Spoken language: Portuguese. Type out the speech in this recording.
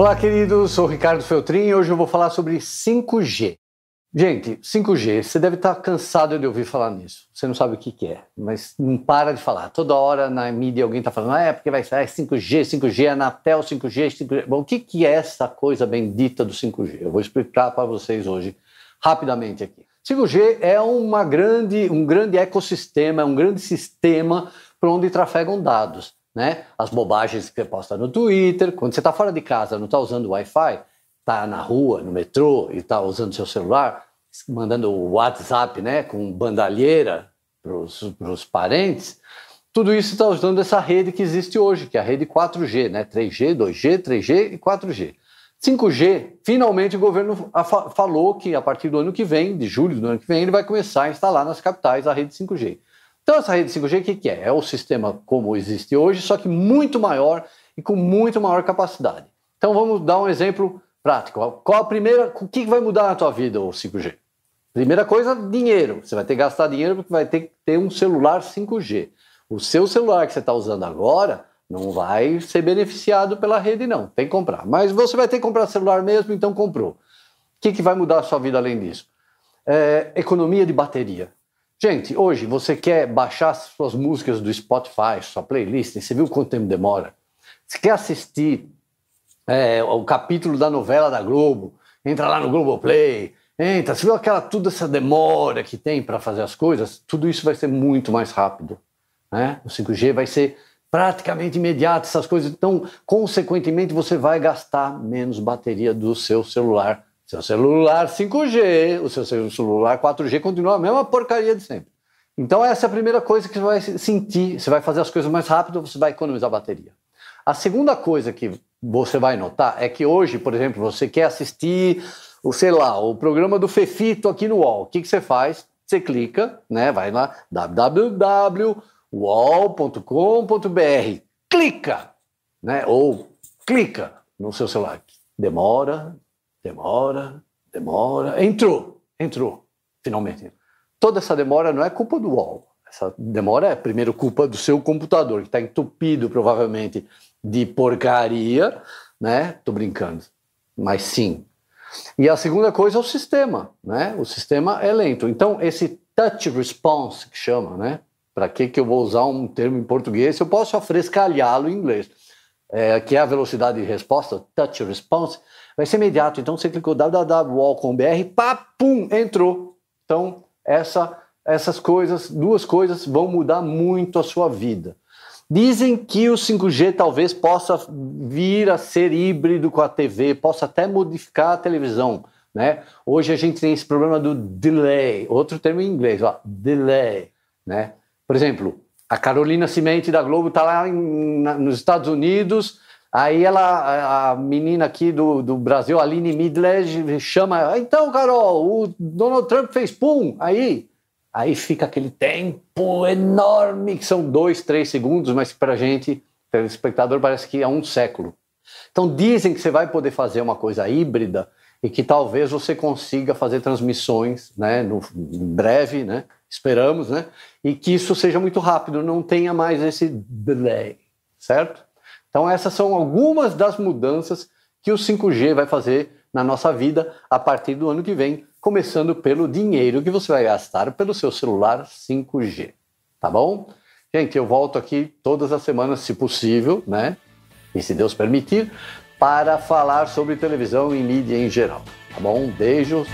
Olá, queridos. Sou Ricardo Feltrin e hoje eu vou falar sobre 5G. Gente, 5G, você deve estar cansado de ouvir falar nisso. Você não sabe o que, é, mas não para de falar. Toda hora na mídia alguém está falando, ah, é porque vai sair 5G, 5G, Anatel, 5G, 5G. Bom, o que, que é essa coisa bendita do 5G? Eu vou explicar para vocês hoje, rapidamente aqui. 5G é uma grande, um grande ecossistema, é um grande sistema para onde trafegam dados. Né? As bobagens que você posta no Twitter, quando você está fora de casa, não está usando Wi-Fi, está na rua, no metrô e está usando seu celular, mandando WhatsApp né, com bandalheira para os parentes, tudo isso está usando essa rede que existe hoje, que é a rede 4G, né? 3G, 2G, 3G e 4G. 5G, finalmente o governo falou que a partir do ano que vem, de julho do ano que vem, ele vai começar a instalar nas capitais a rede 5G. Então, essa rede 5G, o que, que é? É o sistema como existe hoje, só que muito maior e com muito maior capacidade. Então, vamos dar um exemplo prático. Qual a primeira, o que vai mudar na tua vida o 5G? Primeira coisa, dinheiro. Você vai ter que gastar dinheiro porque vai ter que ter um celular 5G. O seu celular que você está usando agora não vai ser beneficiado pela rede, não. Tem que comprar. Mas você vai ter que comprar celular mesmo, então comprou. O que, que vai mudar a sua vida além disso? É, economia de bateria. Gente, hoje você quer baixar suas músicas do Spotify, sua playlist, você viu quanto tempo demora? Você quer assistir é, o capítulo da novela da Globo, entra lá no Globoplay, entra, você viu aquela, toda essa demora que tem para fazer as coisas? Tudo isso vai ser muito mais rápido. Né? O 5G vai ser praticamente imediato, essas coisas. Então, consequentemente, você vai gastar menos bateria do seu celular. Seu celular 5G, o seu celular 4G continua a mesma porcaria de sempre. Então, essa é a primeira coisa que você vai sentir. Você vai fazer as coisas mais rápido, você vai economizar bateria. A segunda coisa que você vai notar é que hoje, por exemplo, você quer assistir o, sei lá, o programa do Fefito aqui no UOL. O que, que você faz? Você clica, né? Vai lá, www.uol.com.br. Clica, né? Ou clica no seu celular. Demora, demora, demora. Entrou, entrou, finalmente. Toda essa demora não é culpa do UOL. Essa demora é primeiro culpa do seu computador, que está entupido provavelmente de porcaria, né? Tô brincando, mas sim. E a segunda coisa é o sistema, né? O sistema é lento. Então esse touch response que chama, né? Para que que eu vou usar um termo em português? Eu posso afrescalhá-lo em inglês. É, que é a velocidade de resposta, touch response, vai ser imediato. Então você clicou www.wall.com.br, pá, pum, entrou. Então essa, essas coisas, duas coisas vão mudar muito a sua vida. Dizem que o 5G talvez possa vir a ser híbrido com a TV, possa até modificar a televisão. Né? Hoje a gente tem esse problema do delay, outro termo em inglês, ó, delay. Né? Por exemplo, a Carolina Cimente da Globo está lá em, na, nos Estados Unidos, aí ela, a menina aqui do, do Brasil, Aline Midledge, chama, então, Carol, o Donald Trump fez pum, aí Aí fica aquele tempo enorme, que são dois, três segundos, mas para a gente, telespectador, parece que é um século. Então dizem que você vai poder fazer uma coisa híbrida e que talvez você consiga fazer transmissões né, no, em breve, né, esperamos, né, e que isso seja muito rápido, não tenha mais esse delay, certo? Então essas são algumas das mudanças que o 5G vai fazer na nossa vida a partir do ano que vem, começando pelo dinheiro que você vai gastar pelo seu celular 5G. Tá bom? Gente, eu volto aqui todas as semanas, se possível, né? E se Deus permitir, para falar sobre televisão e mídia em geral. Tá bom? Beijos.